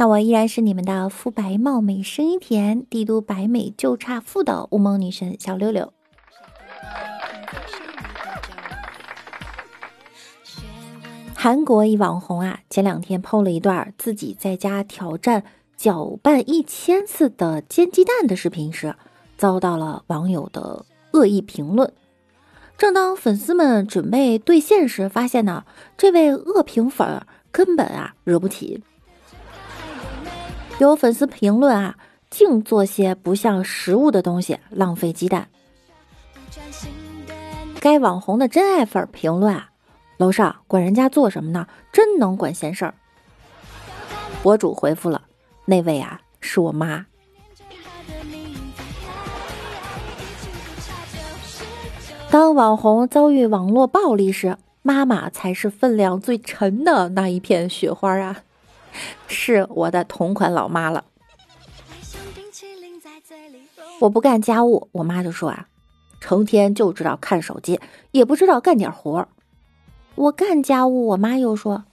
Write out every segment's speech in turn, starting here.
那我依然是你们的肤白貌美、声音甜、帝都白美就差富的乌蒙女神小六六。韩国一网红啊，前两天 PO 了一段自己在家挑战搅拌一千次的煎鸡蛋的视频时，遭到了网友的恶意评论。正当粉丝们准备兑现时，发现呢，这位恶评粉根本啊惹不起。有粉丝评论啊，净做些不像食物的东西，浪费鸡蛋。该网红的真爱粉评论啊，楼上管人家做什么呢？真能管闲事儿。博主回复了，那位啊是我妈。当网红遭遇网络暴力时，妈妈才是分量最沉的那一片雪花啊。是我的同款老妈了。我不干家务，我妈就说啊，成天就知道看手机，也不知道干点活。我干家务，我妈又说，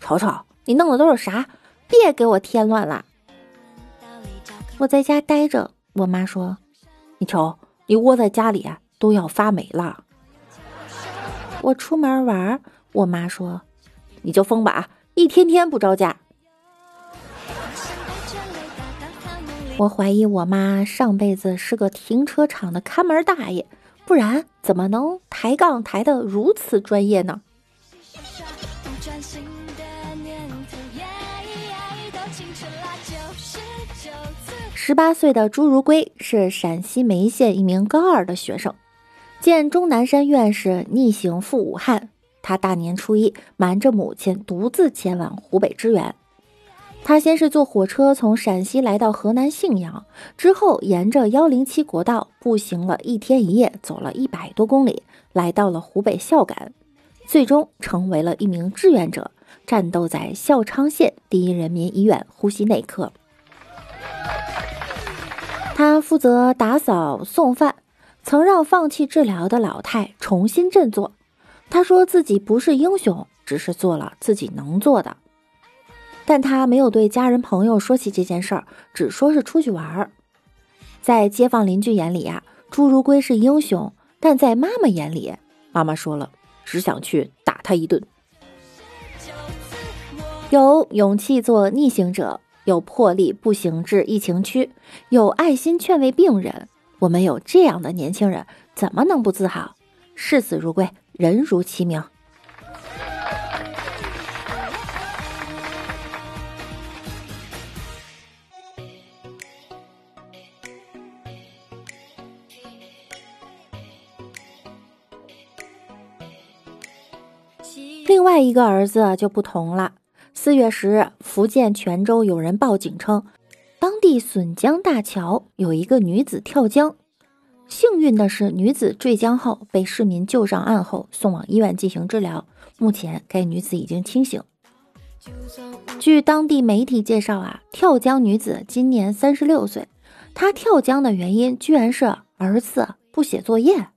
瞅瞅你弄的都是啥？别给我添乱了。我在家待着，我妈说，你瞅你窝在家里啊，都要发霉了。我出门玩，我妈说，你就疯吧，一天天不着家。我怀疑我妈上辈子是个停车场的看门大爷，不然怎么能抬杠抬得如此专业呢？十八岁的朱如圭是陕西眉县一名高二的学生，见钟南山院士逆行赴武汉，他大年初一瞒着母亲独自前往湖北支援。他先是坐火车从陕西来到河南信阳，之后沿着幺零七国道步行了一天一夜，走了一百多公里，来到了湖北孝感，最终成为了一名志愿者，战斗在孝昌县第一人民医院呼吸内科。他负责打扫送饭，曾让放弃治疗的老太重新振作。他说自己不是英雄，只是做了自己能做的。但他没有对家人朋友说起这件事儿，只说是出去玩儿。在街坊邻居眼里呀，朱如归是英雄；但在妈妈眼里，妈妈说了，只想去打他一顿。有勇气做逆行者，有魄力步行至疫情区，有爱心劝慰病人。我们有这样的年轻人，怎么能不自豪？视死如归，人如其名。外一个儿子就不同了。四月十日，福建泉州有人报警称，当地笋江大桥有一个女子跳江。幸运的是，女子坠江后被市民救上岸后送往医院进行治疗。目前，该女子已经清醒。据当地媒体介绍啊，跳江女子今年三十六岁，她跳江的原因居然是儿子不写作业。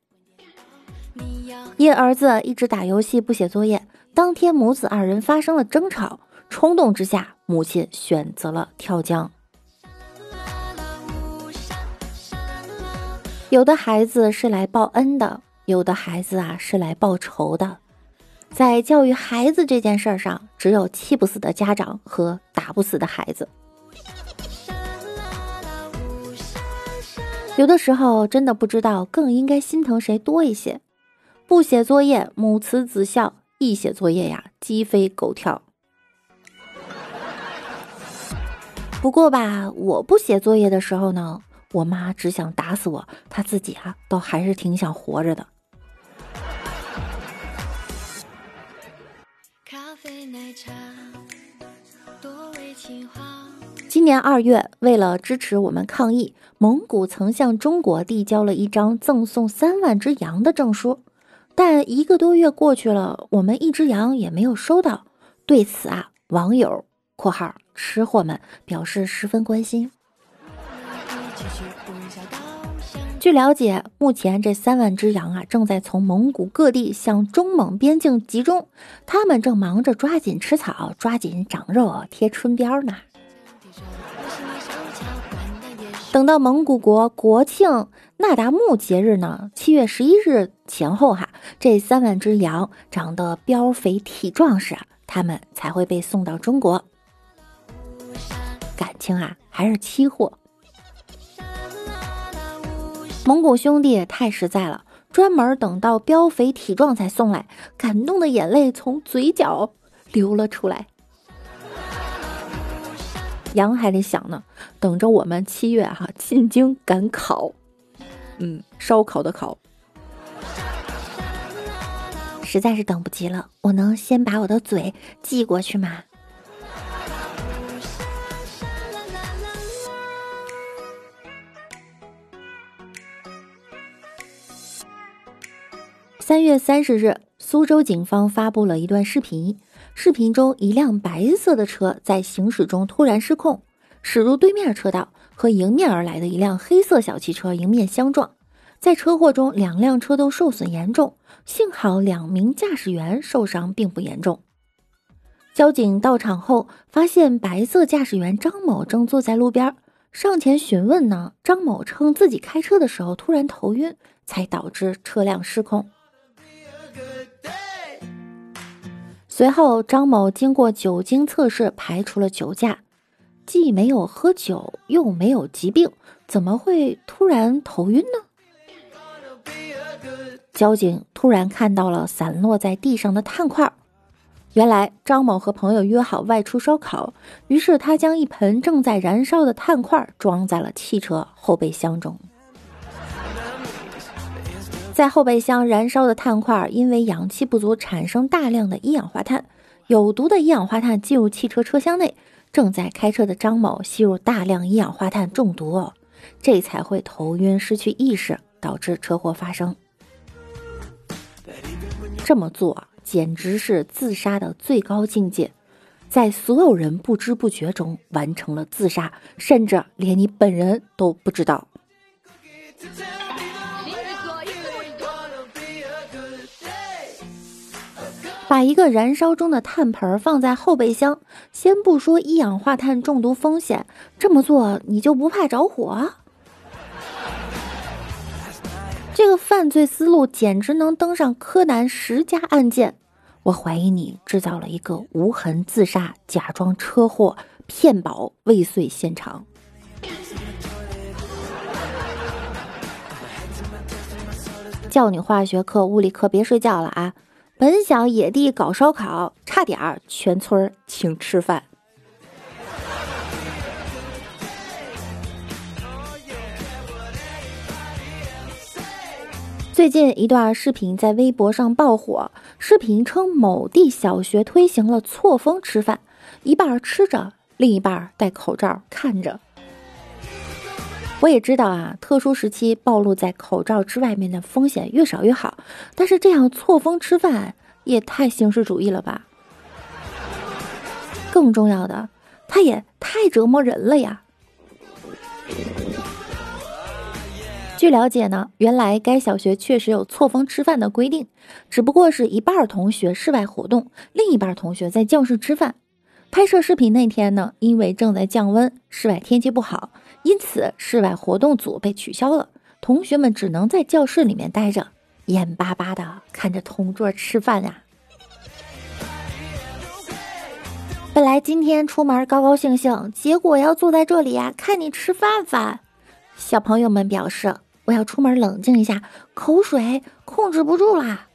因儿子一直打游戏不写作业，当天母子二人发生了争吵，冲动之下，母亲选择了跳江。有的孩子是来报恩的，有的孩子啊是来报仇的。在教育孩子这件事儿上，只有气不死的家长和打不死的孩子。有的时候真的不知道更应该心疼谁多一些。不写作业，母慈子孝；一写作业呀，鸡飞狗跳。不过吧，我不写作业的时候呢，我妈只想打死我，她自己啊，倒还是挺想活着的。咖啡奶茶，多为情话。今年二月，为了支持我们抗疫，蒙古曾向中国递交了一张赠送三万只羊的证书，但一个多月过去了，我们一只羊也没有收到。对此啊，网友（括号吃货们）表示十分关心。据了解，目前这三万只羊啊，正在从蒙古各地向中蒙边境集中，他们正忙着抓紧吃草、抓紧长肉、贴春膘呢。等到蒙古国国庆那达慕节日呢，七月十一日前后哈，这三万只羊长得膘肥体壮时，他们才会被送到中国。感情啊，还是期货。蒙古兄弟太实在了，专门等到膘肥体壮才送来，感动的眼泪从嘴角流了出来。羊还得想呢，等着我们七月哈进京赶考，嗯，烧烤的烤，实在是等不及了。我能先把我的嘴寄过去吗？三月三十日，苏州警方发布了一段视频。视频中，一辆白色的车在行驶中突然失控，驶入对面车道，和迎面而来的一辆黑色小汽车迎面相撞。在车祸中，两辆车都受损严重，幸好两名驾驶员受伤并不严重。交警到场后，发现白色驾驶员张某正坐在路边，上前询问呢。张某称自己开车的时候突然头晕，才导致车辆失控。随后，张某经过酒精测试排除了酒驾，既没有喝酒，又没有疾病，怎么会突然头晕呢？交警突然看到了散落在地上的炭块，原来张某和朋友约好外出烧烤，于是他将一盆正在燃烧的炭块装在了汽车后备箱中。在后备箱燃烧的炭块，因为氧气不足，产生大量的一氧化碳。有毒的一氧化碳进入汽车车厢内，正在开车的张某吸入大量一氧化碳中毒，这才会头晕、失去意识，导致车祸发生。这么做简直是自杀的最高境界，在所有人不知不觉中完成了自杀，甚至连你本人都不知道。把一个燃烧中的炭盆放在后备箱，先不说一氧化碳中毒风险，这么做你就不怕着火？这个犯罪思路简直能登上柯南十佳案件。我怀疑你制造了一个无痕自杀，假装车祸骗保未遂现场。叫你化学课、物理课别睡觉了啊！本想野地搞烧烤，差点儿全村请吃饭。最近一段视频在微博上爆火，视频称某地小学推行了错峰吃饭，一半吃着，另一半戴口罩看着。我也知道啊，特殊时期暴露在口罩之外面的风险越少越好。但是这样错峰吃饭也太形式主义了吧？更重要的，它也太折磨人了呀！据了解呢，原来该小学确实有错峰吃饭的规定，只不过是一半同学室外活动，另一半同学在教室吃饭。拍摄视频那天呢，因为正在降温，室外天气不好，因此室外活动组被取消了。同学们只能在教室里面待着，眼巴巴的看着同桌吃饭呀。本来今天出门高高兴兴，结果要坐在这里呀，看你吃饭饭。小朋友们表示，我要出门冷静一下，口水控制不住啦。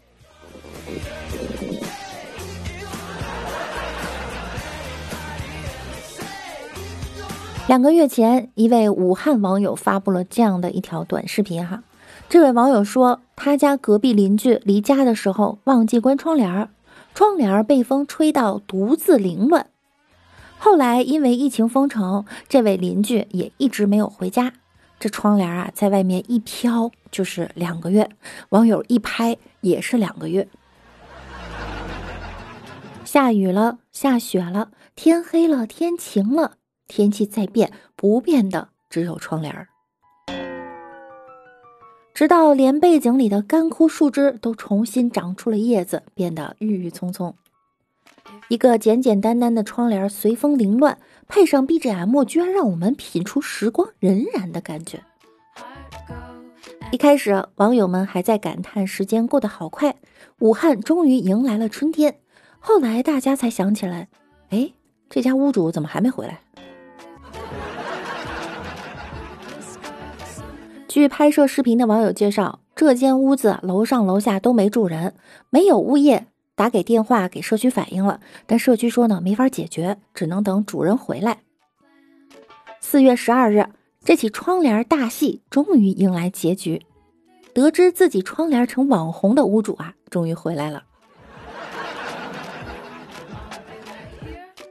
两个月前，一位武汉网友发布了这样的一条短视频。哈，这位网友说，他家隔壁邻居离家的时候忘记关窗帘儿，窗帘儿被风吹到独自凌乱。后来因为疫情封城，这位邻居也一直没有回家。这窗帘啊，在外面一飘就是两个月，网友一拍也是两个月。下雨了，下雪了，天黑了，天晴了，天气在变，不变的只有窗帘儿。直到连背景里的干枯树枝都重新长出了叶子，变得郁郁葱葱。一个简简单单的窗帘随风凌乱，配上 BGM，居然让我们品出时光荏苒的感觉。一开始，网友们还在感叹时间过得好快，武汉终于迎来了春天。后来大家才想起来，哎，这家屋主怎么还没回来？据拍摄视频的网友介绍，这间屋子楼上楼下都没住人，没有物业。打给电话给社区反映了，但社区说呢没法解决，只能等主人回来。四月十二日，这起窗帘大戏终于迎来结局。得知自己窗帘成网红的屋主啊，终于回来了。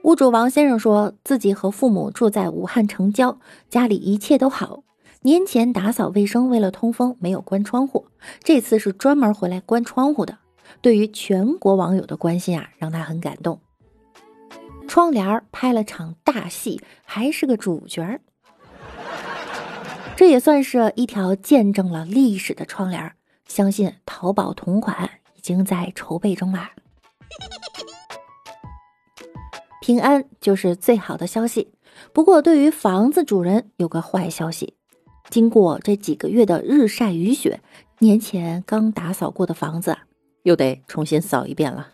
屋主王先生说自己和父母住在武汉城郊，家里一切都好。年前打扫卫生，为了通风没有关窗户，这次是专门回来关窗户的。对于全国网友的关心啊，让他很感动。窗帘拍了场大戏，还是个主角儿，这也算是一条见证了历史的窗帘。相信淘宝同款已经在筹备中啦。平安就是最好的消息。不过，对于房子主人有个坏消息：经过这几个月的日晒雨雪，年前刚打扫过的房子。又得重新扫一遍了。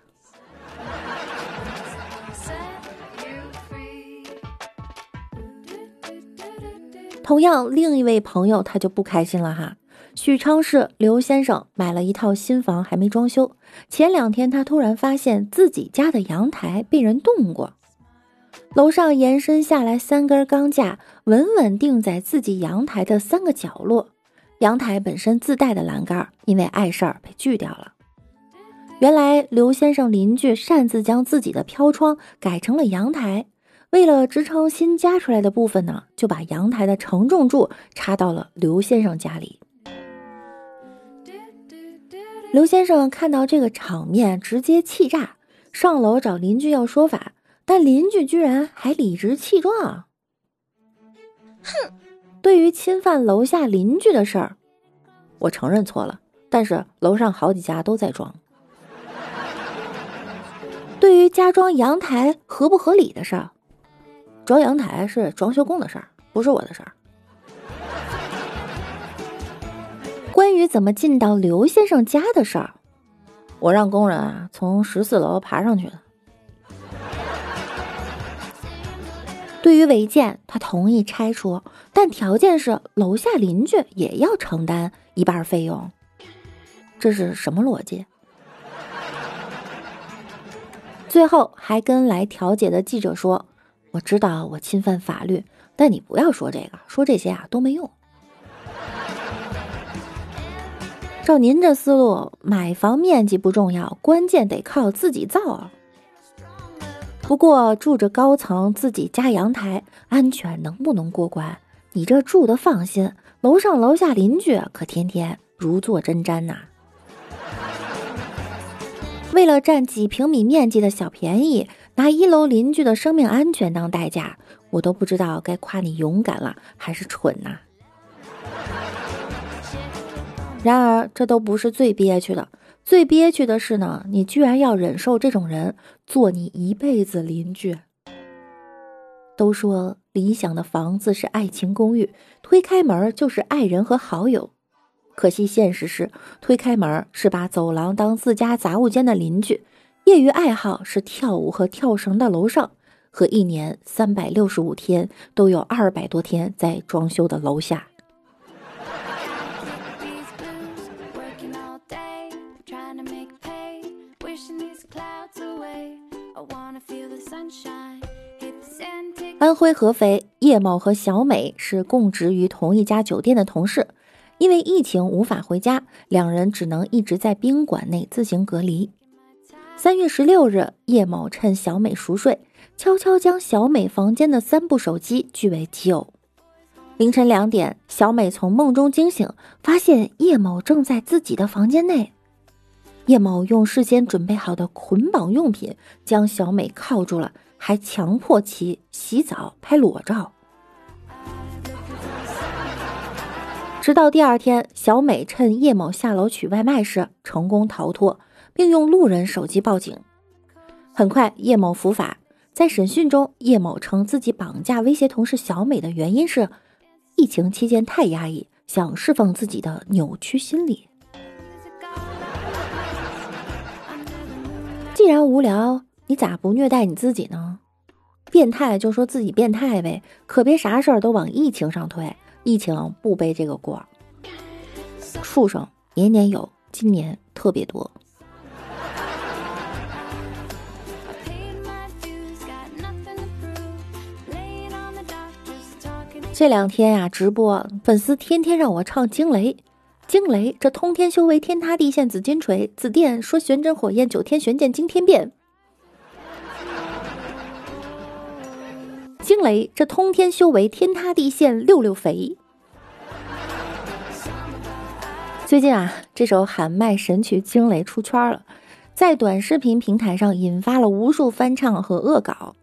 同样，另一位朋友他就不开心了哈。许昌市刘先生买了一套新房，还没装修。前两天他突然发现自己家的阳台被人动过，楼上延伸下来三根钢架，稳稳定在自己阳台的三个角落。阳台本身自带的栏杆，因为碍事儿被锯掉了。原来刘先生邻居擅自将自己的飘窗改成了阳台，为了支撑新加出来的部分呢，就把阳台的承重柱插到了刘先生家里。刘先生看到这个场面，直接气炸，上楼找邻居要说法，但邻居居然还理直气壮。哼，对于侵犯楼下邻居的事儿，我承认错了，但是楼上好几家都在装。对于加装阳台合不合理的事儿，装阳台是装修工的事儿，不是我的事儿。关于怎么进到刘先生家的事儿，我让工人啊从十四楼爬上去的。对于违建，他同意拆除，但条件是楼下邻居也要承担一半费用。这是什么逻辑？最后还跟来调解的记者说：“我知道我侵犯法律，但你不要说这个，说这些啊都没用。照您这思路，买房面积不重要，关键得靠自己造啊。不过住着高层，自己加阳台，安全能不能过关？你这住的放心，楼上楼下邻居可天天如坐针毡呐。”为了占几平米面积的小便宜，拿一楼邻居的生命安全当代价，我都不知道该夸你勇敢了还是蠢呐。然而，这都不是最憋屈的，最憋屈的是呢，你居然要忍受这种人做你一辈子邻居。都说理想的房子是爱情公寓，推开门就是爱人和好友。可惜，现实是推开门是把走廊当自家杂物间的邻居，业余爱好是跳舞和跳绳的楼上，和一年三百六十五天都有二百多天在装修的楼下。安徽合肥，叶某和小美是供职于同一家酒店的同事。因为疫情无法回家，两人只能一直在宾馆内自行隔离。三月十六日，叶某趁小美熟睡，悄悄将小美房间的三部手机据为己有。凌晨两点，小美从梦中惊醒，发现叶某正在自己的房间内。叶某用事先准备好的捆绑用品将小美铐住了，还强迫其洗澡拍裸照。直到第二天，小美趁叶某下楼取外卖时成功逃脱，并用路人手机报警。很快，叶某伏法。在审讯中，叶某称自己绑架威胁同事小美的原因是。疫情期间太压抑，想释放自己的扭曲心理。既然无聊，你咋不虐待你自己呢？变态就说自己变态呗，可别啥事儿都往疫情上推，疫情不背这个锅。畜生年年有，今年特别多。这两天呀，直播粉丝天天让我唱惊雷，惊雷这通天修为天塌地陷紫金锤，紫电说玄真火焰九天玄剑惊天变，惊雷这通天修为天塌地陷六六肥。最近啊，这首喊麦神曲惊雷出圈了，在短视频平台上引发了无数翻唱和恶搞。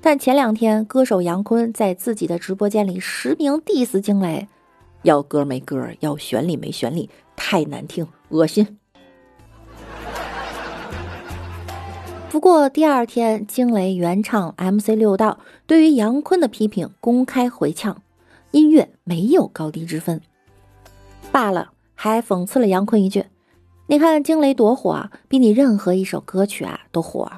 但前两天，歌手杨坤在自己的直播间里实名 diss 惊雷，要歌没歌，要旋律没旋律，太难听，恶心。不过第二天，惊雷原唱 MC 六道对于杨坤的批评公开回呛，音乐没有高低之分，罢了，还讽刺了杨坤一句：“你看惊雷多火，比你任何一首歌曲啊都火。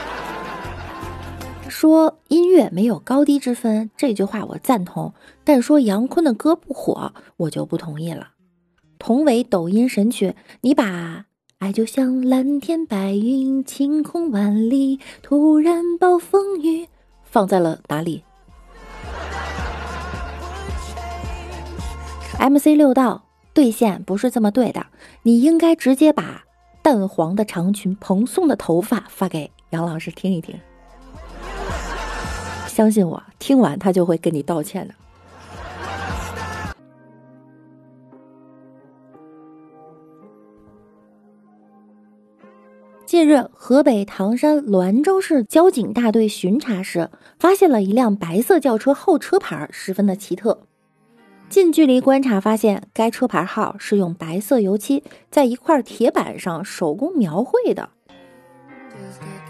”说音乐没有高低之分，这句话我赞同。但说杨坤的歌不火，我就不同意了。同为抖音神曲，你把爱就像蓝天白云、晴空万里，突然暴风雨放在了哪里？MC 六道兑现不是这么对的，你应该直接把淡黄的长裙、蓬松的头发发给杨老师听一听。相信我，听完他就会跟你道歉的。近日，河北唐山滦州市交警大队巡查时，发现了一辆白色轿车后车牌十分的奇特。近距离观察发现，该车牌号是用白色油漆在一块铁板上手工描绘的。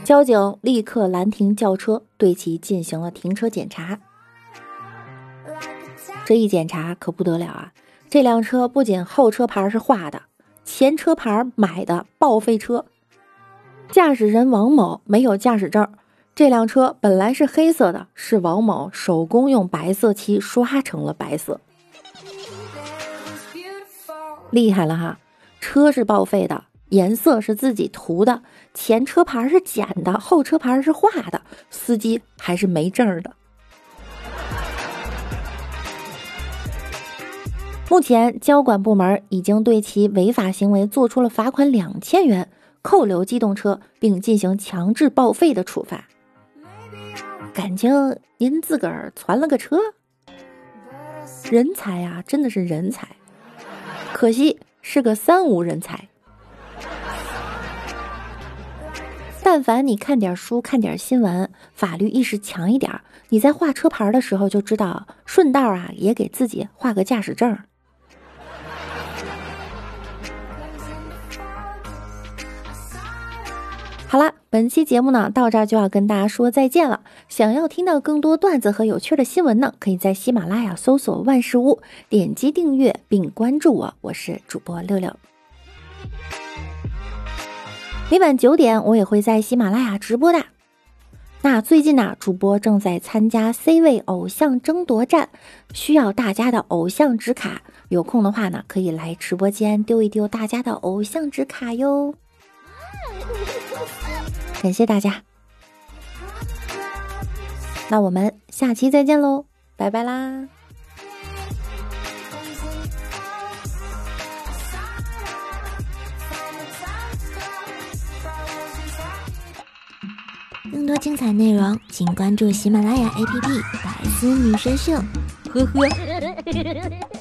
交警立刻拦停轿车，对其进行了停车检查。这一检查可不得了啊！这辆车不仅后车牌是画的，前车牌买的报废车，驾驶人王某没有驾驶证。这辆车本来是黑色的，是王某手工用白色漆刷成了白色。厉害了哈！车是报废的。颜色是自己涂的，前车牌是剪的，后车牌是画的，司机还是没证的。目前交管部门已经对其违法行为做出了罚款两千元、扣留机动车，并进行强制报废的处罚。感情您自个儿攒了个车，人才啊，真的是人才，可惜是个三无人才。但凡你看点书、看点新闻，法律意识强一点，你在画车牌的时候就知道，顺道啊也给自己画个驾驶证。好了，本期节目呢到这儿就要跟大家说再见了。想要听到更多段子和有趣的新闻呢，可以在喜马拉雅搜索万事屋，点击订阅并关注我，我是主播六六。每晚九点，我也会在喜马拉雅直播的。那最近呢，主播正在参加 C 位偶像争夺战，需要大家的偶像纸卡。有空的话呢，可以来直播间丢一丢大家的偶像纸卡哟。感谢大家。那我们下期再见喽拜拜啦。更多精彩内容请关注喜马拉雅 app 百思女神秀。呵呵。